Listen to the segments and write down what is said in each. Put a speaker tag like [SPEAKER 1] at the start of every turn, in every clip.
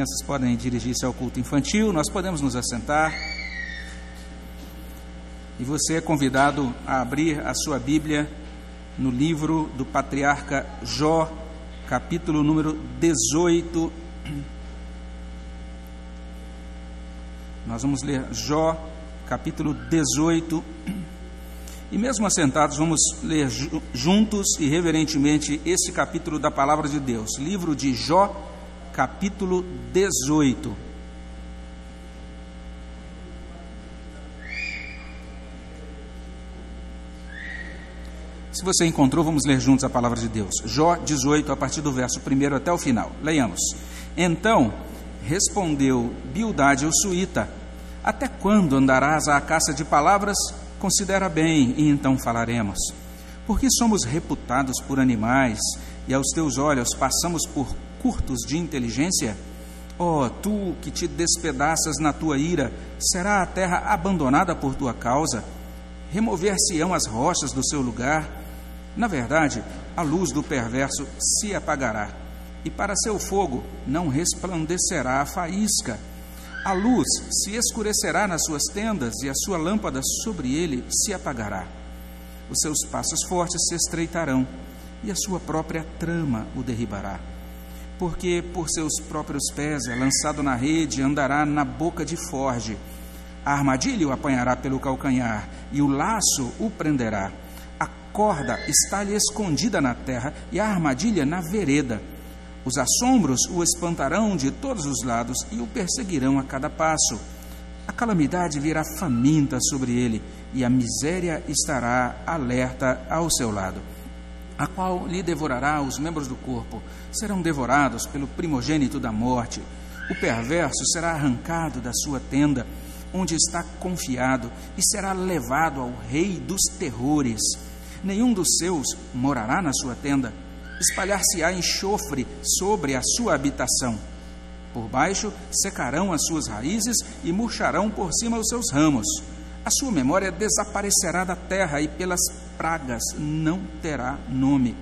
[SPEAKER 1] crianças podem dirigir-se ao culto infantil, nós podemos nos assentar. E você é convidado a abrir a sua Bíblia no livro do patriarca Jó, capítulo número 18. Nós vamos ler Jó, capítulo 18. E mesmo assentados, vamos ler juntos e reverentemente esse capítulo da palavra de Deus. Livro de Jó, capítulo 18. Se você encontrou, vamos ler juntos a palavra de Deus. Jó 18, a partir do verso 1 até o final. Leiamos. Então respondeu Bildade o suíta: Até quando andarás à caça de palavras? Considera bem, e então falaremos. Porque somos reputados por animais, e aos teus olhos passamos por curtos de inteligência? Ó, oh, tu que te despedaças na tua ira, será a terra abandonada por tua causa? Remover-se-ão as rochas do seu lugar? Na verdade, a luz do perverso se apagará, e para seu fogo não resplandecerá a faísca. A luz se escurecerá nas suas tendas, e a sua lâmpada sobre ele se apagará. Os seus passos fortes se estreitarão, e a sua própria trama o derribará porque por seus próprios pés é lançado na rede, andará na boca de forge. A armadilha o apanhará pelo calcanhar, e o laço o prenderá. A corda está-lhe escondida na terra, e a armadilha na vereda. Os assombros o espantarão de todos os lados e o perseguirão a cada passo. A calamidade virá faminta sobre ele, e a miséria estará alerta ao seu lado a qual lhe devorará os membros do corpo, serão devorados pelo primogênito da morte. O perverso será arrancado da sua tenda, onde está confiado, e será levado ao rei dos terrores. Nenhum dos seus morará na sua tenda. Espalhar-se-á enxofre sobre a sua habitação. Por baixo secarão as suas raízes e murcharão por cima os seus ramos. A sua memória desaparecerá da terra e pelas pragas não terá nome.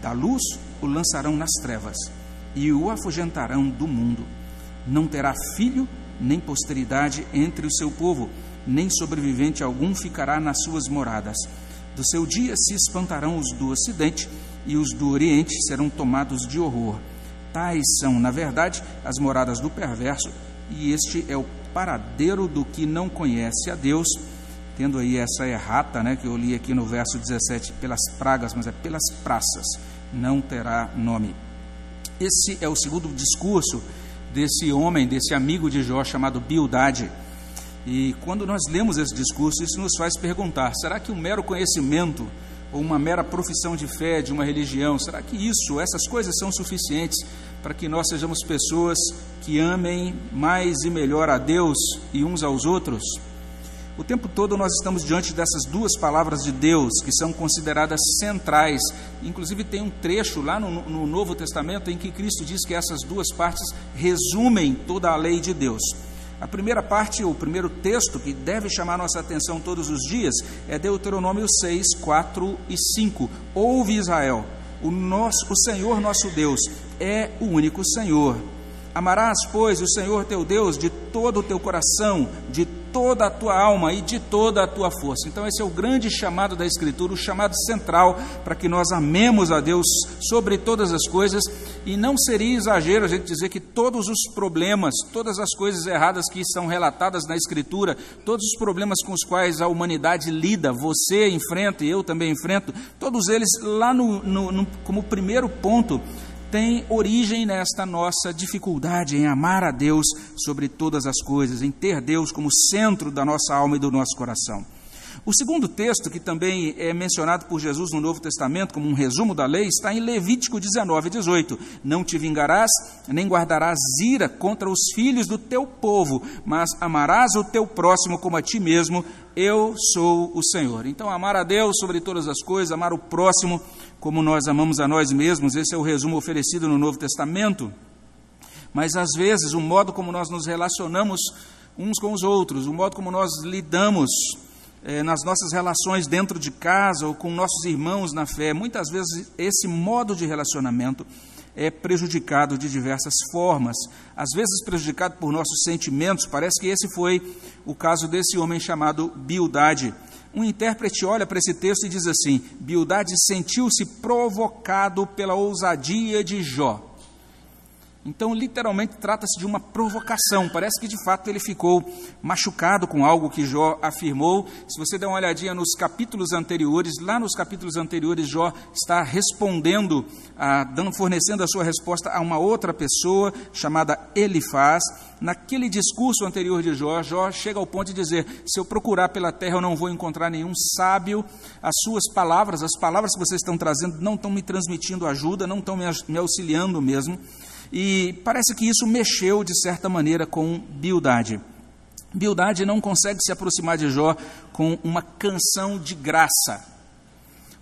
[SPEAKER 1] Da luz o lançarão nas trevas e o afugentarão do mundo. Não terá filho nem posteridade entre o seu povo, nem sobrevivente algum ficará nas suas moradas. Do seu dia se espantarão os do ocidente e os do oriente serão tomados de horror. Tais são, na verdade, as moradas do perverso, e este é o paradeiro do que não conhece a Deus, tendo aí essa errata, né, que eu li aqui no verso 17, pelas pragas, mas é pelas praças, não terá nome. Esse é o segundo discurso desse homem, desse amigo de Jó chamado Bildade. E quando nós lemos esse discurso, isso nos faz perguntar: será que um mero conhecimento ou uma mera profissão de fé de uma religião, será que isso, essas coisas são suficientes para que nós sejamos pessoas que amem mais e melhor a Deus e uns aos outros? O tempo todo nós estamos diante dessas duas palavras de Deus que são consideradas centrais. Inclusive, tem um trecho lá no, no Novo Testamento em que Cristo diz que essas duas partes resumem toda a lei de Deus. A primeira parte, o primeiro texto que deve chamar nossa atenção todos os dias é Deuteronômio 6, 4 e 5. Ouve Israel, o, nosso, o Senhor nosso Deus é o único Senhor. Amarás, pois, o Senhor teu Deus de todo o teu coração, de toda a tua alma e de toda a tua força. Então, esse é o grande chamado da Escritura, o chamado central para que nós amemos a Deus sobre todas as coisas. E não seria exagero a gente dizer que todos os problemas, todas as coisas erradas que são relatadas na Escritura, todos os problemas com os quais a humanidade lida, você enfrenta e eu também enfrento, todos eles lá no, no, no como primeiro ponto tem origem nesta nossa dificuldade em amar a Deus sobre todas as coisas, em ter Deus como centro da nossa alma e do nosso coração. O segundo texto, que também é mencionado por Jesus no Novo Testamento como um resumo da lei, está em Levítico 19, 18. Não te vingarás, nem guardarás ira contra os filhos do teu povo, mas amarás o teu próximo como a ti mesmo. Eu sou o Senhor. Então, amar a Deus sobre todas as coisas, amar o próximo como nós amamos a nós mesmos, esse é o resumo oferecido no Novo Testamento. Mas, às vezes, o modo como nós nos relacionamos uns com os outros, o modo como nós lidamos é, nas nossas relações dentro de casa ou com nossos irmãos na fé, muitas vezes esse modo de relacionamento é prejudicado de diversas formas, às vezes prejudicado por nossos sentimentos. Parece que esse foi o caso desse homem chamado Bildade. Um intérprete olha para esse texto e diz assim: Bildade sentiu-se provocado pela ousadia de Jó. Então, literalmente, trata-se de uma provocação. Parece que, de fato, ele ficou machucado com algo que Jó afirmou. Se você der uma olhadinha nos capítulos anteriores, lá nos capítulos anteriores, Jó está respondendo, ah, dando, fornecendo a sua resposta a uma outra pessoa chamada Elifaz. Naquele discurso anterior de Jó, Jó chega ao ponto de dizer: Se eu procurar pela terra, eu não vou encontrar nenhum sábio. As suas palavras, as palavras que vocês estão trazendo, não estão me transmitindo ajuda, não estão me auxiliando mesmo. E parece que isso mexeu, de certa maneira, com Bildade. Bildade não consegue se aproximar de Jó com uma canção de graça.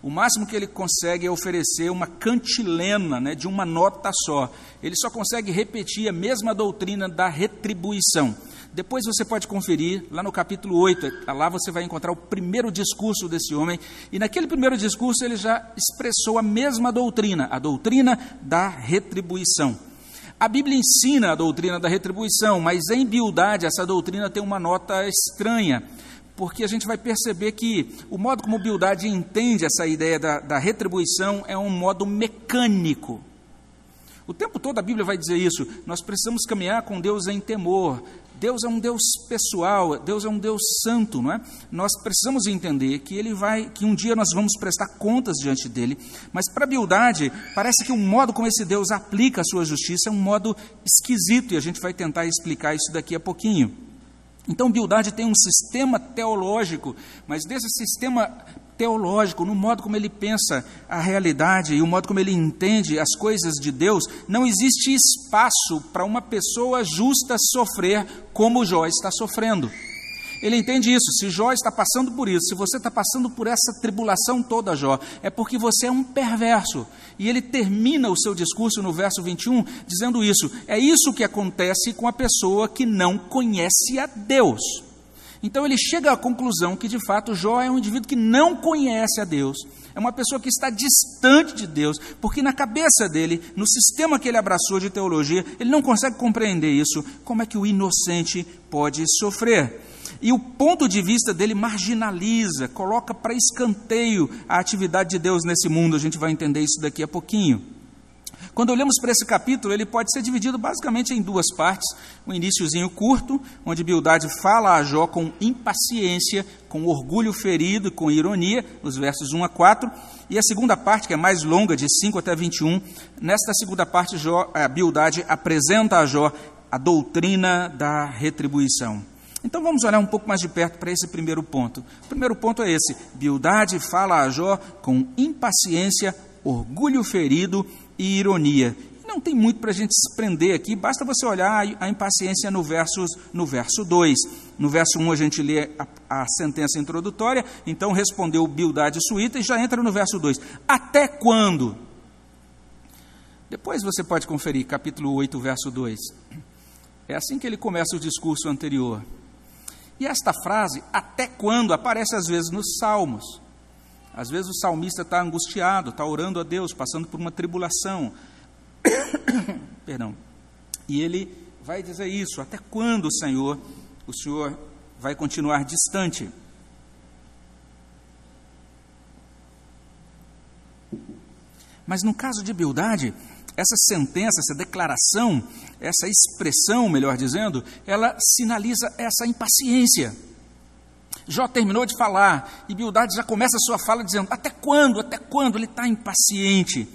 [SPEAKER 1] O máximo que ele consegue é oferecer uma cantilena né, de uma nota só. Ele só consegue repetir a mesma doutrina da retribuição. Depois você pode conferir, lá no capítulo 8, lá você vai encontrar o primeiro discurso desse homem, e naquele primeiro discurso ele já expressou a mesma doutrina, a doutrina da retribuição. A Bíblia ensina a doutrina da retribuição, mas em Bildade essa doutrina tem uma nota estranha, porque a gente vai perceber que o modo como Bildade entende essa ideia da, da retribuição é um modo mecânico. O tempo todo a Bíblia vai dizer isso. Nós precisamos caminhar com Deus em temor, Deus é um Deus pessoal, Deus é um Deus santo, não é? Nós precisamos entender que ele vai, que um dia nós vamos prestar contas diante dele, mas para a Bildade, parece que o modo como esse Deus aplica a sua justiça é um modo esquisito e a gente vai tentar explicar isso daqui a pouquinho. Então, Bildade tem um sistema teológico, mas desse sistema teológico, no modo como ele pensa a realidade e o modo como ele entende as coisas de Deus, não existe espaço para uma pessoa justa sofrer como Jó está sofrendo. Ele entende isso. Se Jó está passando por isso, se você está passando por essa tribulação toda, Jó, é porque você é um perverso. E ele termina o seu discurso no verso 21 dizendo isso. É isso que acontece com a pessoa que não conhece a Deus. Então ele chega à conclusão que de fato Jó é um indivíduo que não conhece a Deus, é uma pessoa que está distante de Deus, porque na cabeça dele, no sistema que ele abraçou de teologia, ele não consegue compreender isso. Como é que o inocente pode sofrer? E o ponto de vista dele marginaliza, coloca para escanteio a atividade de Deus nesse mundo. A gente vai entender isso daqui a pouquinho. Quando olhamos para esse capítulo, ele pode ser dividido basicamente em duas partes. Um iníciozinho curto, onde Bildade fala a Jó com impaciência, com orgulho ferido e com ironia, nos versos 1 a 4. E a segunda parte, que é mais longa, de 5 até 21, nesta segunda parte, Jó, a Bildade apresenta a Jó a doutrina da retribuição. Então vamos olhar um pouco mais de perto para esse primeiro ponto. O primeiro ponto é esse: Bildade fala a Jó com impaciência, orgulho ferido e ironia. Não tem muito para a gente se prender aqui, basta você olhar a impaciência no, versos, no verso 2. No verso 1 um, a gente lê a, a, sentença introdutória, então respondeu Bildade Suíta e já entra no verso 2. Até quando? Depois você pode conferir, capítulo 8, verso 2. É assim que ele começa o discurso anterior. E esta frase, até quando, aparece às vezes nos Salmos. Às vezes o salmista está angustiado, está orando a Deus, passando por uma tribulação. Perdão. E ele vai dizer isso: até quando, Senhor, o Senhor vai continuar distante? Mas no caso de Bildade, essa sentença, essa declaração, essa expressão, melhor dizendo, ela sinaliza essa impaciência. Jó terminou de falar e Bildade já começa a sua fala dizendo: Até quando? Até quando? Ele está impaciente.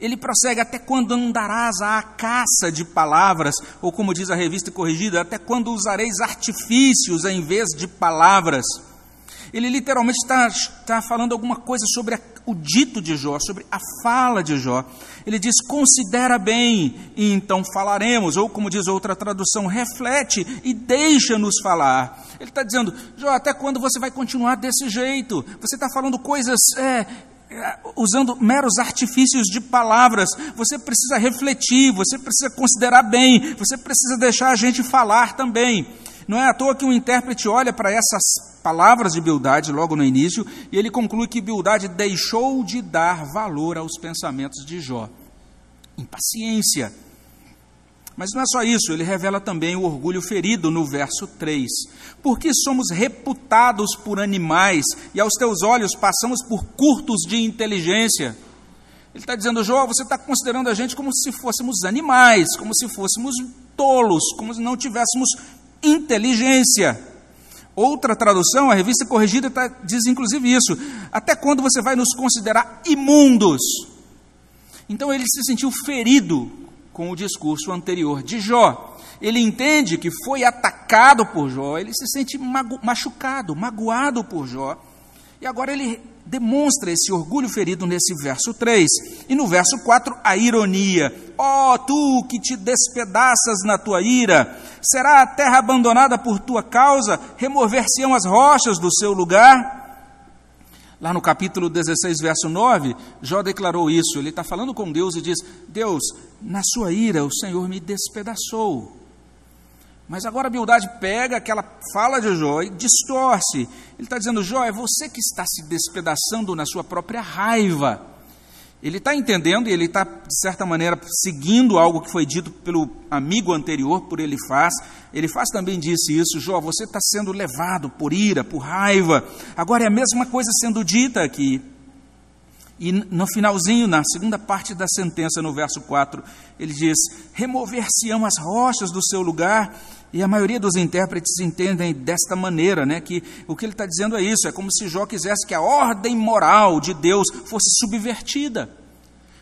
[SPEAKER 1] Ele prossegue: Até quando andarás à caça de palavras? Ou como diz a revista corrigida: Até quando usareis artifícios em vez de palavras? Ele literalmente está, está falando alguma coisa sobre a, o dito de Jó, sobre a fala de Jó. Ele diz: considera bem e então falaremos. Ou, como diz outra tradução, reflete e deixa-nos falar. Ele está dizendo: Jó, até quando você vai continuar desse jeito? Você está falando coisas. É, é, usando meros artifícios de palavras, você precisa refletir, você precisa considerar bem, você precisa deixar a gente falar também. Não é à toa que o intérprete olha para essas palavras de Bildade logo no início e ele conclui que Bildade deixou de dar valor aos pensamentos de Jó. impaciência. Mas não é só isso, ele revela também o orgulho ferido no verso 3. Porque somos reputados por animais e aos teus olhos passamos por curtos de inteligência. Ele está dizendo, Jó, você está considerando a gente como se fôssemos animais, como se fôssemos tolos, como se não tivéssemos inteligência. Outra tradução, a revista corrigida, tá, diz inclusive isso. Até quando você vai nos considerar imundos? Então ele se sentiu ferido com o discurso anterior de Jó. Ele entende que foi atacado por Jó, ele se sente machucado, magoado por Jó. E agora ele demonstra esse orgulho ferido nesse verso 3. E no verso 4, a ironia. Ó oh, tu que te despedaças na tua ira, será a terra abandonada por tua causa? Remover-se-ão as rochas do seu lugar? Lá no capítulo 16, verso 9, Jó declarou isso. Ele está falando com Deus e diz: Deus, na sua ira o Senhor me despedaçou. Mas agora a Bildade pega aquela fala de Jó e distorce. Ele está dizendo: Jó, é você que está se despedaçando na sua própria raiva. Ele está entendendo e ele está, de certa maneira, seguindo algo que foi dito pelo amigo anterior, por ele faz. Ele faz também disse isso: Jó, você está sendo levado por ira, por raiva. Agora é a mesma coisa sendo dita aqui. E no finalzinho, na segunda parte da sentença, no verso 4, ele diz: Remover-se-ão as rochas do seu lugar e a maioria dos intérpretes entendem desta maneira, né, que o que ele está dizendo é isso, é como se Jó quisesse que a ordem moral de Deus fosse subvertida.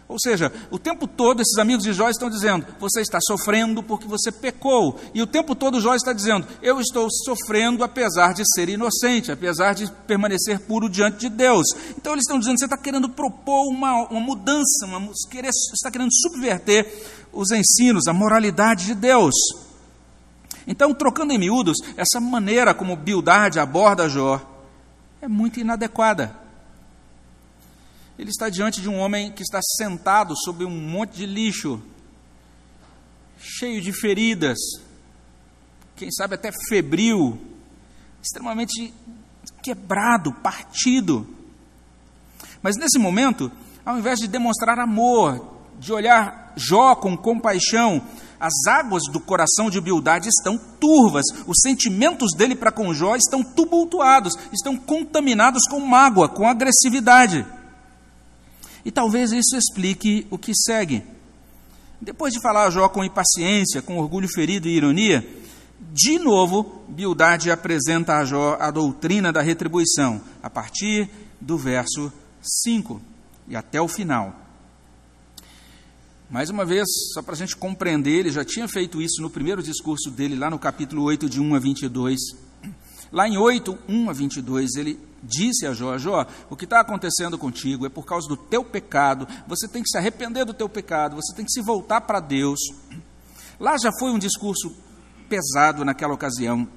[SPEAKER 1] Ou seja, o tempo todo esses amigos de Jó estão dizendo: você está sofrendo porque você pecou. E o tempo todo Jó está dizendo: eu estou sofrendo apesar de ser inocente, apesar de permanecer puro diante de Deus. Então eles estão dizendo: você está querendo propor uma, uma mudança, uma, querer, está querendo subverter os ensinos, a moralidade de Deus. Então, trocando em miúdos, essa maneira como Bildade aborda Jó é muito inadequada. Ele está diante de um homem que está sentado sobre um monte de lixo, cheio de feridas, quem sabe até febril, extremamente quebrado, partido. Mas nesse momento, ao invés de demonstrar amor, de olhar Jó com compaixão, as águas do coração de Bildade estão turvas, os sentimentos dele para com Jó estão tumultuados, estão contaminados com mágoa, com agressividade. E talvez isso explique o que segue. Depois de falar a Jó com impaciência, com orgulho ferido e ironia, de novo, Bildade apresenta a Jó a doutrina da retribuição, a partir do verso 5 e até o final. Mais uma vez, só para a gente compreender, ele já tinha feito isso no primeiro discurso dele, lá no capítulo 8, de 1 a 22. Lá em 8, 1 a 22, ele disse a Jó: Jó, o que está acontecendo contigo é por causa do teu pecado, você tem que se arrepender do teu pecado, você tem que se voltar para Deus. Lá já foi um discurso pesado naquela ocasião.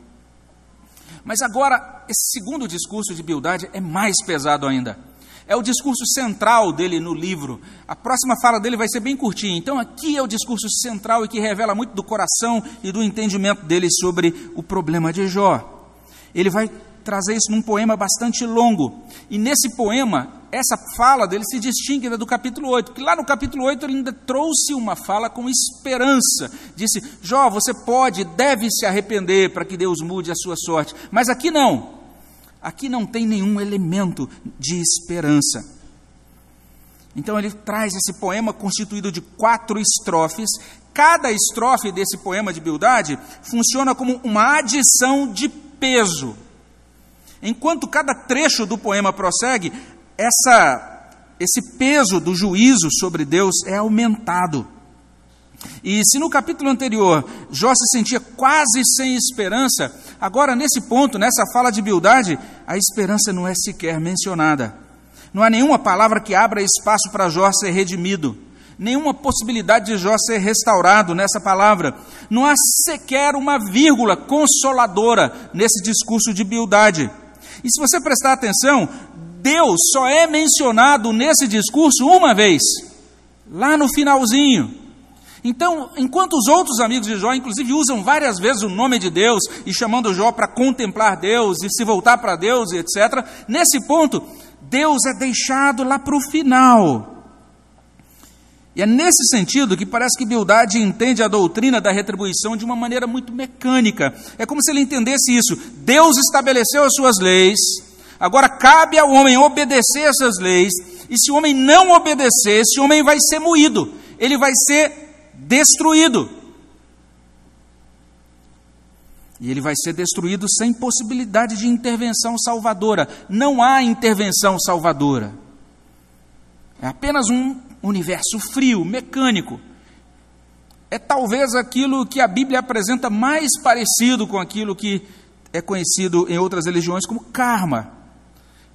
[SPEAKER 1] Mas agora, esse segundo discurso de Bildade é mais pesado ainda. É o discurso central dele no livro. A próxima fala dele vai ser bem curtinha. Então, aqui é o discurso central e que revela muito do coração e do entendimento dele sobre o problema de Jó. Ele vai trazer isso num poema bastante longo. E nesse poema, essa fala dele se distingue da do capítulo 8, porque lá no capítulo 8 ele ainda trouxe uma fala com esperança. Disse: Jó, você pode, deve se arrepender para que Deus mude a sua sorte. Mas aqui não. Aqui não tem nenhum elemento de esperança. Então ele traz esse poema constituído de quatro estrofes. Cada estrofe desse poema de Bildade funciona como uma adição de peso. Enquanto cada trecho do poema prossegue, essa, esse peso do juízo sobre Deus é aumentado. E se no capítulo anterior Jó se sentia quase sem esperança, agora nesse ponto, nessa fala de Bildade, a esperança não é sequer mencionada. Não há nenhuma palavra que abra espaço para Jó ser redimido, nenhuma possibilidade de Jó ser restaurado nessa palavra. Não há sequer uma vírgula consoladora nesse discurso de Bildade. E se você prestar atenção, Deus só é mencionado nesse discurso uma vez, lá no finalzinho. Então, enquanto os outros amigos de Jó, inclusive, usam várias vezes o nome de Deus e chamando Jó para contemplar Deus e se voltar para Deus e etc., nesse ponto, Deus é deixado lá para o final. E é nesse sentido que parece que Bildade entende a doutrina da retribuição de uma maneira muito mecânica. É como se ele entendesse isso. Deus estabeleceu as suas leis, agora cabe ao homem obedecer essas leis, e se o homem não obedecer, esse homem vai ser moído, ele vai ser destruído. E ele vai ser destruído sem possibilidade de intervenção salvadora. Não há intervenção salvadora. É apenas um universo frio, mecânico. É talvez aquilo que a Bíblia apresenta mais parecido com aquilo que é conhecido em outras religiões como karma.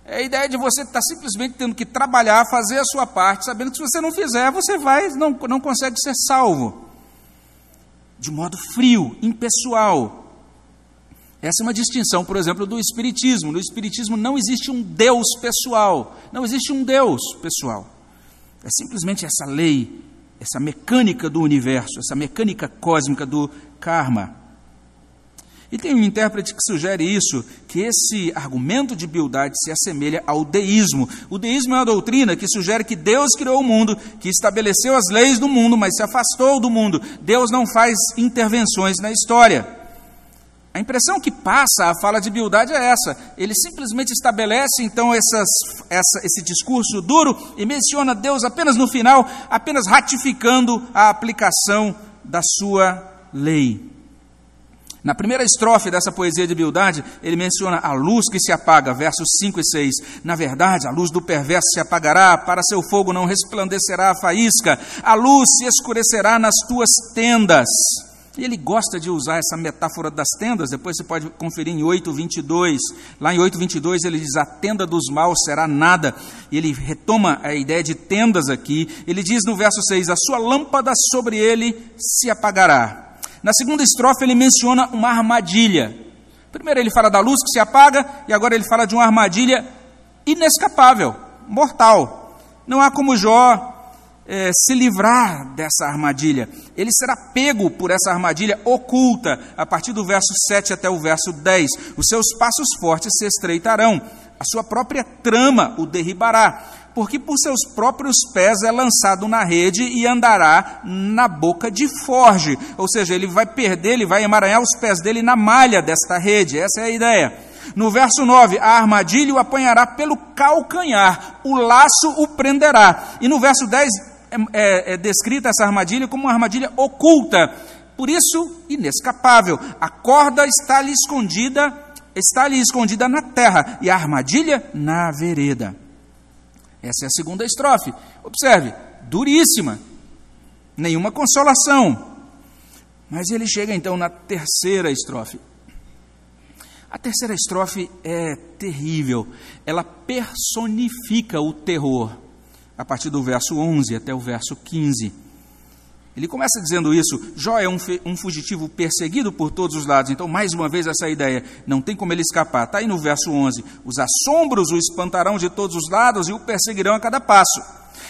[SPEAKER 1] É a ideia de você estar simplesmente tendo que trabalhar, fazer a sua parte, sabendo que se você não fizer, você vai, não, não consegue ser salvo. De modo frio, impessoal. Essa é uma distinção, por exemplo, do Espiritismo. No Espiritismo não existe um Deus pessoal. Não existe um Deus pessoal. É simplesmente essa lei, essa mecânica do universo, essa mecânica cósmica do karma. E tem um intérprete que sugere isso, que esse argumento de Bildade se assemelha ao deísmo. O deísmo é uma doutrina que sugere que Deus criou o mundo, que estabeleceu as leis do mundo, mas se afastou do mundo. Deus não faz intervenções na história. A impressão que passa a fala de Bildade é essa. Ele simplesmente estabelece então essas, essa, esse discurso duro e menciona Deus apenas no final, apenas ratificando a aplicação da sua lei. Na primeira estrofe dessa poesia de Bildade, ele menciona a luz que se apaga, versos 5 e 6. Na verdade, a luz do perverso se apagará, para seu fogo não resplandecerá a faísca, a luz se escurecerá nas tuas tendas. Ele gosta de usar essa metáfora das tendas, depois você pode conferir em 8:22. Lá em 8:22 ele diz: "A tenda dos maus será nada". E ele retoma a ideia de tendas aqui. Ele diz no verso 6: "A sua lâmpada sobre ele se apagará". Na segunda estrofe ele menciona uma armadilha. Primeiro ele fala da luz que se apaga e agora ele fala de uma armadilha inescapável, mortal. Não há como Jó é, se livrar dessa armadilha. Ele será pego por essa armadilha oculta, a partir do verso 7 até o verso 10. Os seus passos fortes se estreitarão, a sua própria trama o derribará, porque por seus próprios pés é lançado na rede e andará na boca de forge. Ou seja, ele vai perder, ele vai emaranhar os pés dele na malha desta rede. Essa é a ideia. No verso 9, a armadilha o apanhará pelo calcanhar, o laço o prenderá. E no verso 10, é, é, é descrita essa armadilha como uma armadilha oculta, por isso inescapável. A corda está ali escondida, está ali escondida na terra e a armadilha na vereda. Essa é a segunda estrofe. Observe, duríssima, nenhuma consolação. Mas ele chega então na terceira estrofe. A terceira estrofe é terrível. Ela personifica o terror a partir do verso 11 até o verso 15. Ele começa dizendo isso: Jó é um, um, fugitivo perseguido por todos os lados. Então, mais uma vez, essa ideia, não tem como ele escapar. Está aí no verso 11: Os assombros o espantarão de todos os lados e o perseguirão a cada passo.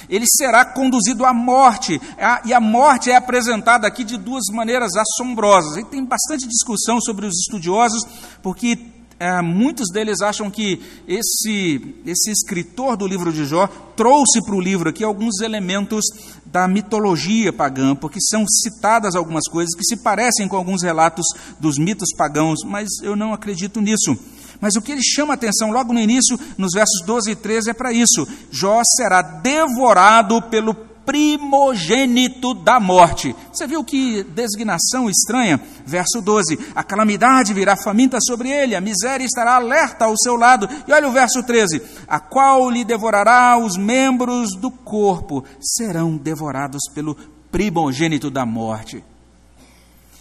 [SPEAKER 1] Ele será conduzido à morte, e a morte é apresentada aqui de duas maneiras assombrosas. E tem bastante discussão sobre os estudiosos, porque é, muitos deles acham que esse, esse escritor do livro de Jó trouxe para o livro aqui alguns elementos da mitologia pagã, porque são citadas algumas coisas que se parecem com alguns relatos dos mitos pagãos, mas eu não acredito nisso. Mas o que ele chama atenção logo no início, nos versos 12 e 13, é para isso: Jó será devorado pelo primogênito da morte. Você viu que designação estranha? Verso 12: A calamidade virá faminta sobre ele, a miséria estará alerta ao seu lado. E olha o verso 13: A qual lhe devorará os membros do corpo, serão devorados pelo primogênito da morte.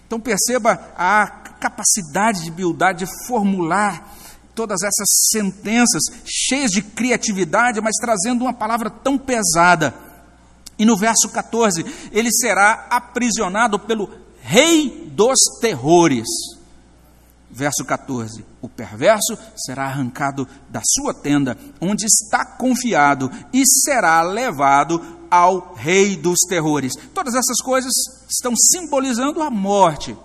[SPEAKER 1] Então perceba a capacidade de Bildade de formular todas essas sentenças cheias de criatividade, mas trazendo uma palavra tão pesada. E no verso 14, ele será aprisionado pelo rei dos terrores. Verso 14: O perverso será arrancado da sua tenda, onde está confiado, e será levado ao rei dos terrores. Todas essas coisas estão simbolizando a morte.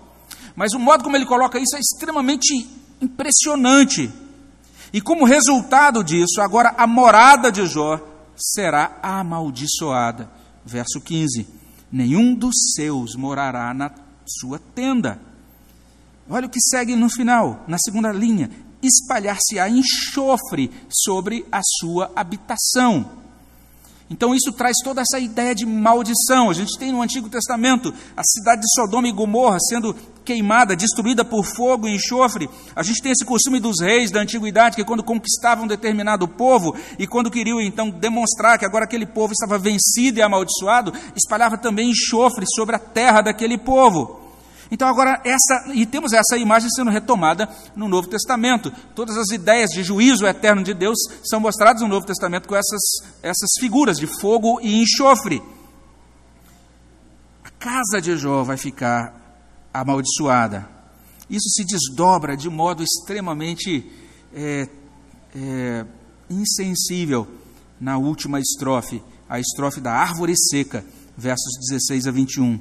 [SPEAKER 1] Mas o modo como ele coloca isso é extremamente impressionante. E como resultado disso, agora a morada de Jó será amaldiçoada verso 15: Nenhum dos seus morará na sua tenda. Olha o que segue no final, na segunda linha: espalhar-se-á enxofre sobre a sua habitação. Então isso traz toda essa ideia de maldição. A gente tem no Antigo Testamento a cidade de Sodoma e Gomorra sendo queimada, destruída por fogo e enxofre. A gente tem esse costume dos reis da antiguidade que quando conquistavam um determinado povo e quando queriam então demonstrar que agora aquele povo estava vencido e amaldiçoado, espalhava também enxofre sobre a terra daquele povo. Então agora essa e temos essa imagem sendo retomada no Novo Testamento. Todas as ideias de juízo eterno de Deus são mostradas no Novo Testamento com essas essas figuras de fogo e enxofre. A casa de Jó vai ficar amaldiçoada. Isso se desdobra de modo extremamente é, é, insensível na última estrofe, a estrofe da árvore seca, versos 16 a 21.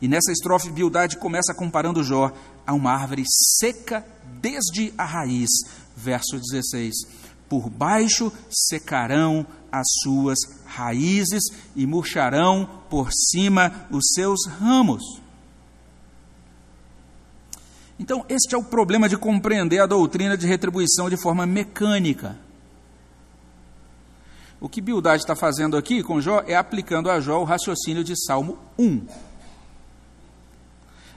[SPEAKER 1] E nessa estrofe, Bildade começa comparando Jó a uma árvore seca desde a raiz. Verso 16: Por baixo secarão as suas raízes e murcharão por cima os seus ramos. Então, este é o problema de compreender a doutrina de retribuição de forma mecânica. O que Bildade está fazendo aqui com Jó é aplicando a Jó o raciocínio de Salmo 1.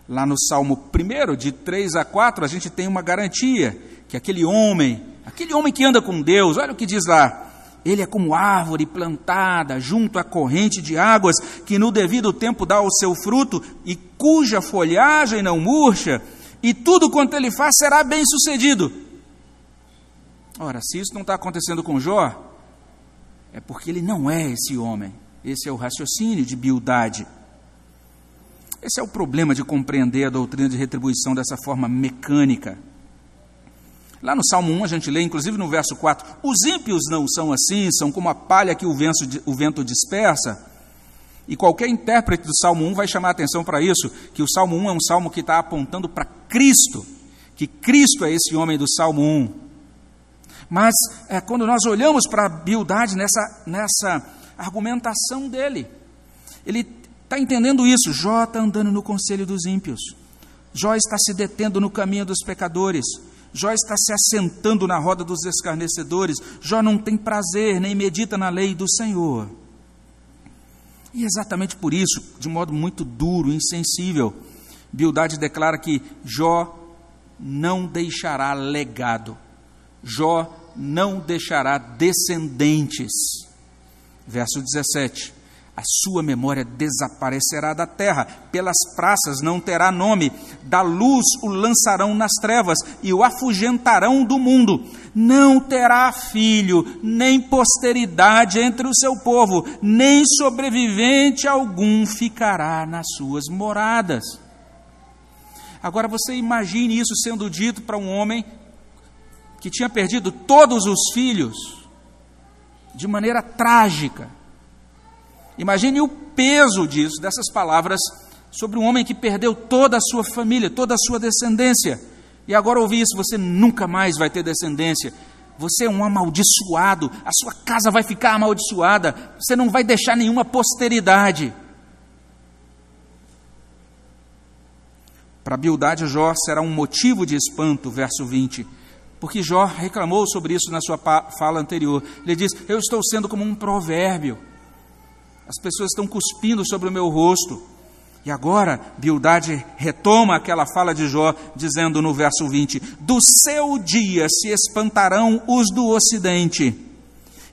[SPEAKER 1] Lá no Salmo 1, de 3 a 4, a gente tem uma garantia que aquele homem, aquele homem que anda com Deus, olha o que diz lá. Ele é como árvore plantada junto à corrente de águas, que no devido tempo dá o seu fruto e cuja folhagem não murcha, e tudo quanto ele faz será bem sucedido. Ora, se isso não está acontecendo com Jó, é porque ele não é esse homem. Esse é o raciocínio de Bildade. Esse é o problema de compreender a doutrina de retribuição dessa forma mecânica. Lá no Salmo 1 a gente lê, inclusive no verso 4, os ímpios não são assim, são como a palha que o vento, o vento dispersa. E qualquer intérprete do Salmo 1 vai chamar a atenção para isso, que o Salmo 1 é um salmo que está apontando para Cristo, que Cristo é esse homem do Salmo 1. Mas é, quando nós olhamos para a Bildade nessa, nessa argumentação dele, ele Está entendendo isso? Jó está andando no conselho dos ímpios. Jó está se detendo no caminho dos pecadores. Jó está se assentando na roda dos escarnecedores. Jó não tem prazer nem medita na lei do Senhor. E exatamente por isso, de modo muito duro, insensível, Bildade declara que Jó não deixará legado. Jó não deixará descendentes. Verso 17 a sua memória desaparecerá da terra, pelas praças não terá nome, da luz o lançarão nas trevas e o afugentarão do mundo. Não terá filho, nem posteridade entre o seu povo, nem sobrevivente algum ficará nas suas moradas. Agora você imagine isso sendo dito para um homem que tinha perdido todos os filhos de maneira trágica Imagine o peso disso, dessas palavras, sobre um homem que perdeu toda a sua família, toda a sua descendência. E agora ouvir isso, você nunca mais vai ter descendência. Você é um amaldiçoado, a sua casa vai ficar amaldiçoada, você não vai deixar nenhuma posteridade. Para Bildade, Jó será um motivo de espanto, verso 20, porque Jó reclamou sobre isso na sua fala anterior. Ele diz: Eu estou sendo como um provérbio. As pessoas estão cuspindo sobre o meu rosto. E agora, Bildade retoma aquela fala de Jó, dizendo no verso 20: Do seu dia se espantarão os do ocidente,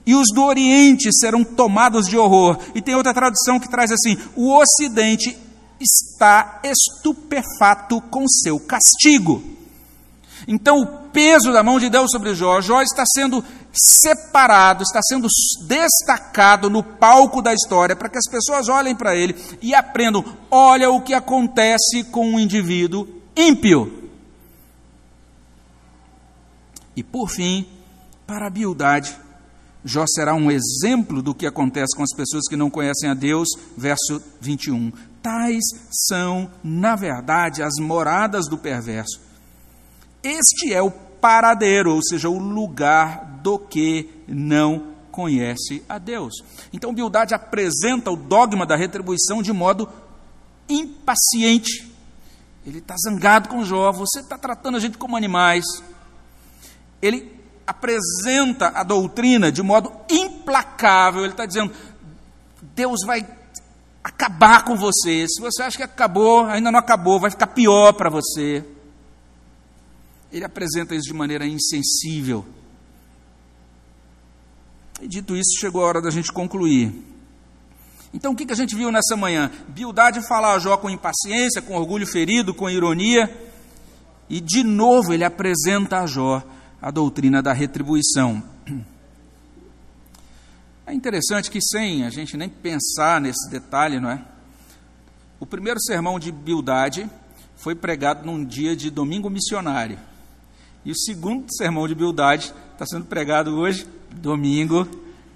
[SPEAKER 1] e os do oriente serão tomados de horror. E tem outra tradução que traz assim: O ocidente está estupefato com seu castigo. Então, o peso da mão de Deus sobre Jó, Jó está sendo separado, está sendo destacado no palco da história, para que as pessoas olhem para ele e aprendam: olha o que acontece com um indivíduo ímpio. E por fim, para a biildade, Jó será um exemplo do que acontece com as pessoas que não conhecem a Deus, verso 21. Tais são, na verdade, as moradas do perverso este é o paradeiro, ou seja, o lugar do que não conhece a Deus. Então, Bildade apresenta o dogma da retribuição de modo impaciente. Ele está zangado com Jó, você está tratando a gente como animais. Ele apresenta a doutrina de modo implacável, ele está dizendo: Deus vai acabar com você. Se você acha que acabou, ainda não acabou, vai ficar pior para você. Ele apresenta isso de maneira insensível. E dito isso, chegou a hora da gente concluir. Então, o que, que a gente viu nessa manhã? Bildade fala a Jó com impaciência, com orgulho ferido, com ironia. E, de novo, ele apresenta a Jó a doutrina da retribuição. É interessante que, sem a gente nem pensar nesse detalhe, não é? O primeiro sermão de Bildade foi pregado num dia de domingo missionário. E o segundo sermão de Bildade está sendo pregado hoje, domingo,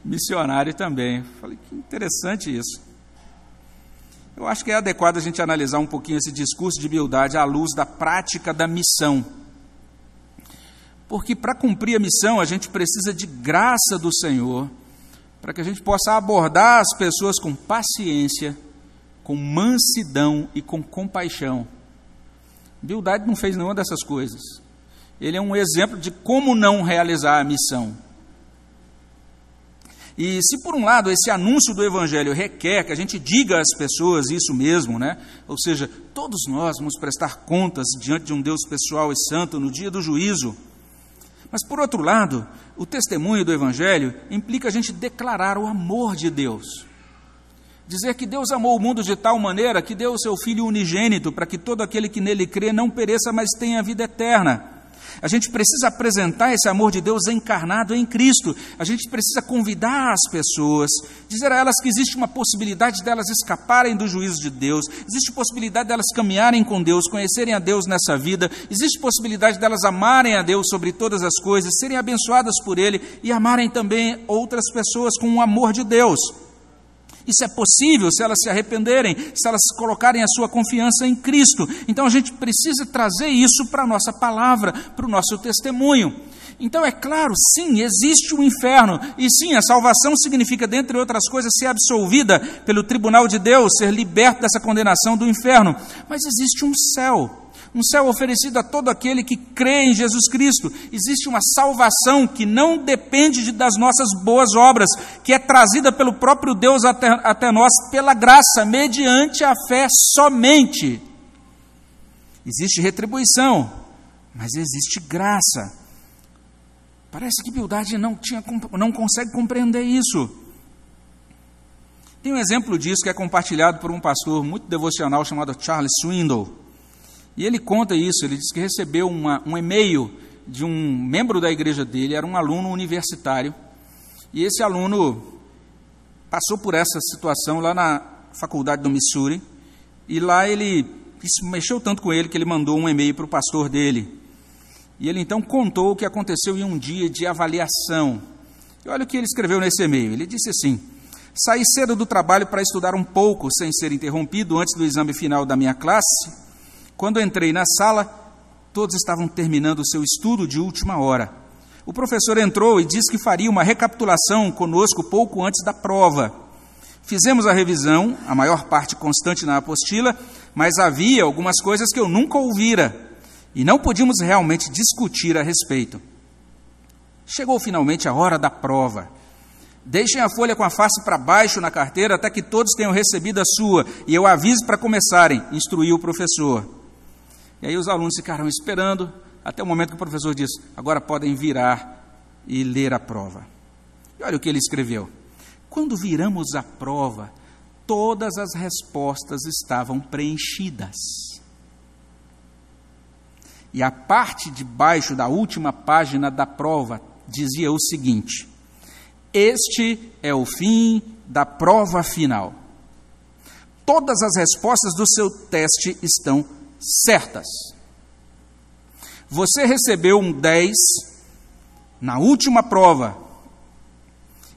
[SPEAKER 1] missionário também. Falei, que interessante isso. Eu acho que é adequado a gente analisar um pouquinho esse discurso de Bildade à luz da prática da missão. Porque para cumprir a missão a gente precisa de graça do Senhor, para que a gente possa abordar as pessoas com paciência, com mansidão e com compaixão. Bildade não fez nenhuma dessas coisas ele é um exemplo de como não realizar a missão. E se por um lado esse anúncio do evangelho requer que a gente diga às pessoas isso mesmo, né? Ou seja, todos nós vamos prestar contas diante de um Deus pessoal e santo no dia do juízo. Mas por outro lado, o testemunho do evangelho implica a gente declarar o amor de Deus. Dizer que Deus amou o mundo de tal maneira que deu o seu filho unigênito para que todo aquele que nele crê não pereça, mas tenha vida eterna. A gente precisa apresentar esse amor de Deus encarnado em Cristo. A gente precisa convidar as pessoas, dizer a elas que existe uma possibilidade delas escaparem do juízo de Deus, existe possibilidade delas caminharem com Deus, conhecerem a Deus nessa vida, existe possibilidade delas amarem a Deus sobre todas as coisas, serem abençoadas por Ele e amarem também outras pessoas com o amor de Deus. Isso é possível se elas se arrependerem, se elas colocarem a sua confiança em Cristo. Então a gente precisa trazer isso para a nossa palavra, para o nosso testemunho. Então é claro, sim, existe o um inferno, e sim, a salvação significa, dentre outras coisas, ser absolvida pelo tribunal de Deus, ser liberto dessa condenação do inferno. Mas existe um céu um céu oferecido a todo aquele que crê em Jesus Cristo. Existe uma salvação que não depende das nossas boas obras, que é trazida pelo próprio Deus até, até nós pela graça, mediante a fé somente. Existe retribuição, mas existe graça. Parece que Bildade não, tinha, não consegue compreender isso. Tem um exemplo disso que é compartilhado por um pastor muito devocional chamado Charles Swindoll. E ele conta isso, ele diz que recebeu uma, um e-mail de um membro da igreja dele, era um aluno universitário, e esse aluno passou por essa situação lá na faculdade do Missouri, e lá ele, isso mexeu tanto com ele que ele mandou um e-mail para o pastor dele. E ele então contou o que aconteceu em um dia de avaliação. E olha o que ele escreveu nesse e-mail. Ele disse assim: Saí cedo do trabalho para estudar um pouco, sem ser interrompido, antes do exame final da minha classe quando entrei na sala, todos estavam terminando o seu estudo de última hora. O professor entrou e disse que faria uma recapitulação conosco pouco antes da prova. Fizemos a revisão, a maior parte constante na apostila, mas havia algumas coisas que eu nunca ouvira e não podíamos realmente discutir a respeito. Chegou finalmente a hora da prova. Deixem a folha com a face para baixo na carteira até que todos tenham recebido a sua, e eu avise para começarem, instruiu o professor. E aí os alunos ficaram esperando até o momento que o professor disse: agora podem virar e ler a prova. E olha o que ele escreveu. Quando viramos a prova, todas as respostas estavam preenchidas. E a parte de baixo da última página da prova dizia o seguinte: Este é o fim da prova final. Todas as respostas do seu teste estão certas. Você recebeu um 10 na última prova.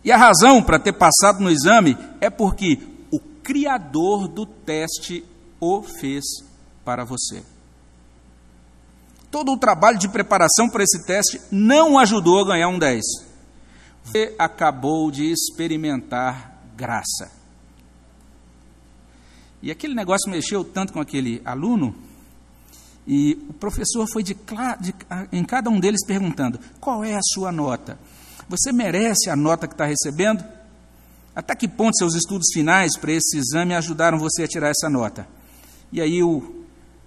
[SPEAKER 1] E a razão para ter passado no exame é porque o criador do teste o fez para você. Todo o trabalho de preparação para esse teste não ajudou a ganhar um 10. Você acabou de experimentar graça. E aquele negócio mexeu tanto com aquele aluno, e o professor foi de, de, em cada um deles perguntando: qual é a sua nota? Você merece a nota que está recebendo? Até que ponto seus estudos finais para esse exame ajudaram você a tirar essa nota? E aí o,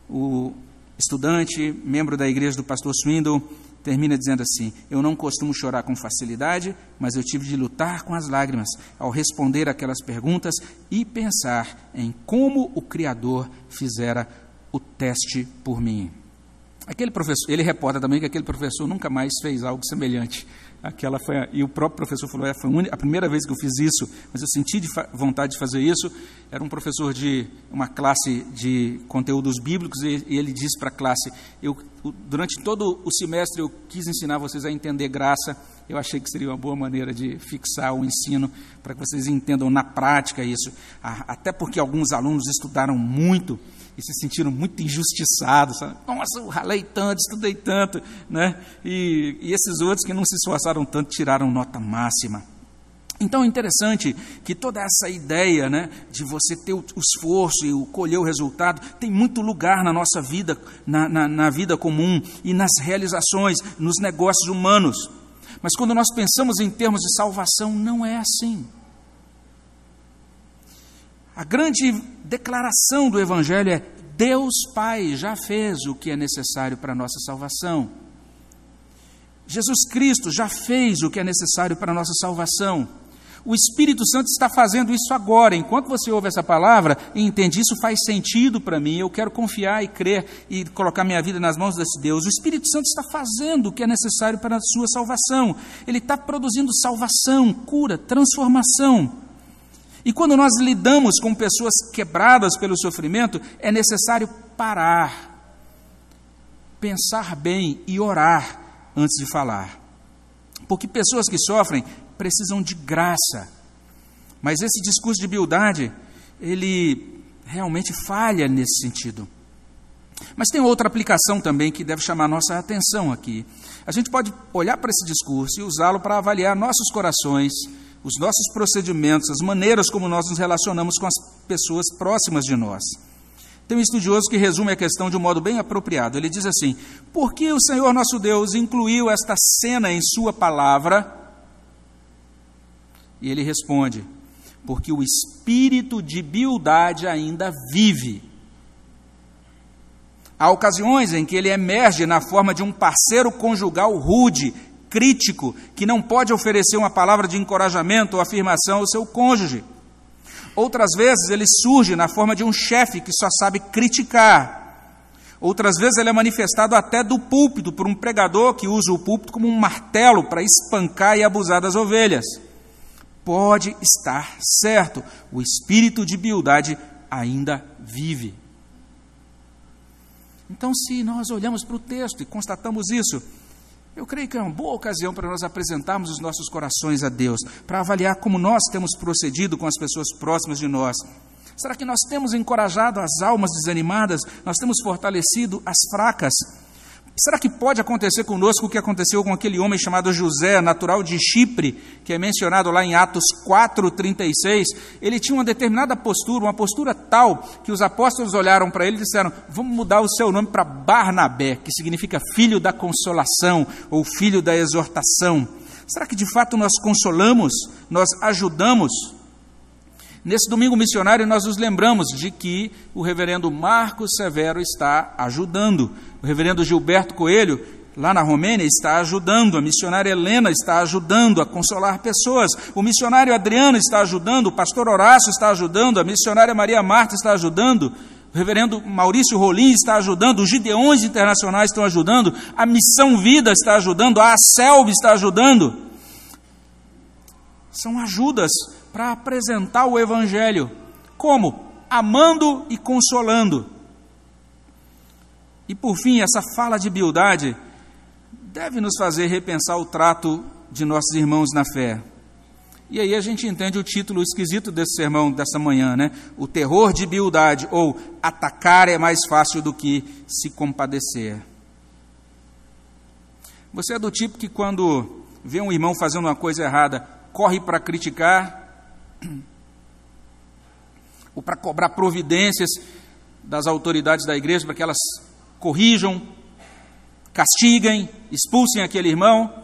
[SPEAKER 1] o estudante, membro da igreja do pastor Swindle, termina dizendo assim: Eu não costumo chorar com facilidade, mas eu tive de lutar com as lágrimas ao responder aquelas perguntas e pensar em como o Criador fizera o teste por mim. Aquele professor, ele reporta também que aquele professor nunca mais fez algo semelhante. Aquela foi a, e o próprio professor falou: é, foi a primeira vez que eu fiz isso, mas eu senti de vontade de fazer isso. Era um professor de uma classe de conteúdos bíblicos e, e ele disse para a classe: eu, durante todo o semestre eu quis ensinar vocês a entender graça. Eu achei que seria uma boa maneira de fixar o ensino para que vocês entendam na prática isso. Até porque alguns alunos estudaram muito e se sentiram muito injustiçados. Sabe? Nossa, eu ralei tanto, estudei tanto. Né? E, e esses outros que não se esforçaram tanto tiraram nota máxima. Então é interessante que toda essa ideia né, de você ter o esforço e o colher o resultado tem muito lugar na nossa vida, na, na, na vida comum e nas realizações, nos negócios humanos. Mas quando nós pensamos em termos de salvação, não é assim. A grande declaração do Evangelho é: Deus Pai já fez o que é necessário para a nossa salvação. Jesus Cristo já fez o que é necessário para a nossa salvação. O Espírito Santo está fazendo isso agora. Enquanto você ouve essa palavra e entende isso faz sentido para mim, eu quero confiar e crer e colocar minha vida nas mãos desse Deus. O Espírito Santo está fazendo o que é necessário para a sua salvação. Ele está produzindo salvação, cura, transformação. E quando nós lidamos com pessoas quebradas pelo sofrimento, é necessário parar, pensar bem e orar antes de falar. Porque pessoas que sofrem precisam de graça. Mas esse discurso de humildade, ele realmente falha nesse sentido. Mas tem outra aplicação também que deve chamar nossa atenção aqui. A gente pode olhar para esse discurso e usá-lo para avaliar nossos corações os nossos procedimentos, as maneiras como nós nos relacionamos com as pessoas próximas de nós. Tem um estudioso que resume a questão de um modo bem apropriado. Ele diz assim: Por que o Senhor nosso Deus incluiu esta cena em Sua palavra? E ele responde: Porque o espírito de bildade ainda vive. Há ocasiões em que ele emerge na forma de um parceiro conjugal rude, crítico, que não pode oferecer uma palavra de encorajamento ou afirmação ao seu cônjuge. Outras vezes ele surge na forma de um chefe que só sabe criticar. Outras vezes ele é manifestado até do púlpito por um pregador que usa o púlpito como um martelo para espancar e abusar das ovelhas. Pode estar certo, o espírito de biudade ainda vive. Então, se nós olhamos para o texto e constatamos isso, eu creio que é uma boa ocasião para nós apresentarmos os nossos corações a Deus, para avaliar como nós temos procedido com as pessoas próximas de nós. Será que nós temos encorajado as almas desanimadas? Nós temos fortalecido as fracas? Será que pode acontecer conosco o que aconteceu com aquele homem chamado José, natural de Chipre, que é mencionado lá em Atos 4:36? Ele tinha uma determinada postura, uma postura tal que os apóstolos olharam para ele e disseram: "Vamos mudar o seu nome para Barnabé, que significa filho da consolação ou filho da exortação". Será que de fato nós consolamos, nós ajudamos Nesse domingo missionário, nós nos lembramos de que o reverendo Marcos Severo está ajudando. O reverendo Gilberto Coelho, lá na Romênia, está ajudando. A missionária Helena está ajudando a consolar pessoas. O missionário Adriano está ajudando. O pastor Horácio está ajudando. A missionária Maria Marta está ajudando. O reverendo Maurício Rolim está ajudando, os Gideões Internacionais estão ajudando, a Missão Vida está ajudando, a ACELB está ajudando. São ajudas para apresentar o Evangelho. Como? Amando e consolando. E por fim, essa fala de bildade deve nos fazer repensar o trato de nossos irmãos na fé. E aí a gente entende o título esquisito desse sermão dessa manhã, né? O terror de bildade, ou atacar é mais fácil do que se compadecer. Você é do tipo que quando vê um irmão fazendo uma coisa errada, corre para criticar, ou para cobrar providências das autoridades da igreja para que elas corrijam, castiguem, expulsem aquele irmão.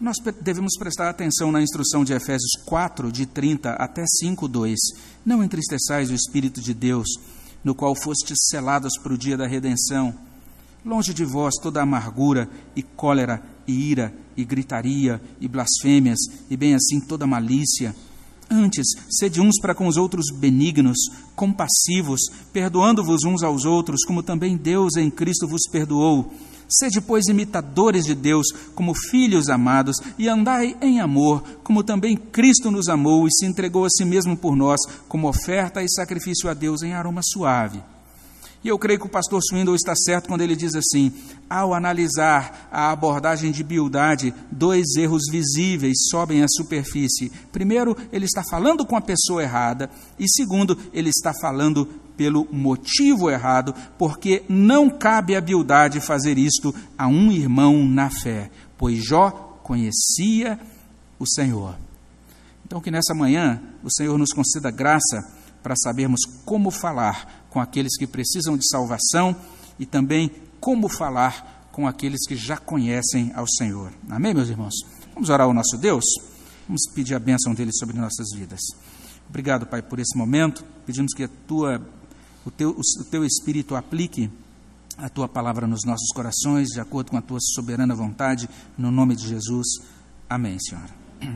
[SPEAKER 1] Nós devemos prestar atenção na instrução de Efésios 4, de 30 até 5, 2. Não entristeçais o Espírito de Deus, no qual fostes selados para o dia da redenção. Longe de vós toda amargura e cólera e ira e gritaria e blasfêmias e bem assim toda malícia. Antes, sede uns para com os outros benignos, compassivos, perdoando-vos uns aos outros, como também Deus em Cristo vos perdoou. Sede, pois, imitadores de Deus, como filhos amados, e andai em amor, como também Cristo nos amou e se entregou a si mesmo por nós, como oferta e sacrifício a Deus em aroma suave. E eu creio que o pastor Swindle está certo quando ele diz assim: ao analisar a abordagem de Bildade, dois erros visíveis sobem à superfície. Primeiro, ele está falando com a pessoa errada, e segundo, ele está falando pelo motivo errado, porque não cabe a Bildade fazer isto a um irmão na fé, pois Jó conhecia o Senhor. Então, que nessa manhã o Senhor nos conceda graça para sabermos como falar com aqueles que precisam de salvação e também como falar com aqueles que já conhecem ao Senhor. Amém, meus irmãos? Vamos orar ao nosso Deus? Vamos pedir a bênção dele sobre nossas vidas. Obrigado, Pai, por esse momento. Pedimos que a tua, o, teu, o teu Espírito aplique a tua palavra nos nossos corações, de acordo com a tua soberana vontade, no nome de Jesus. Amém, Senhor.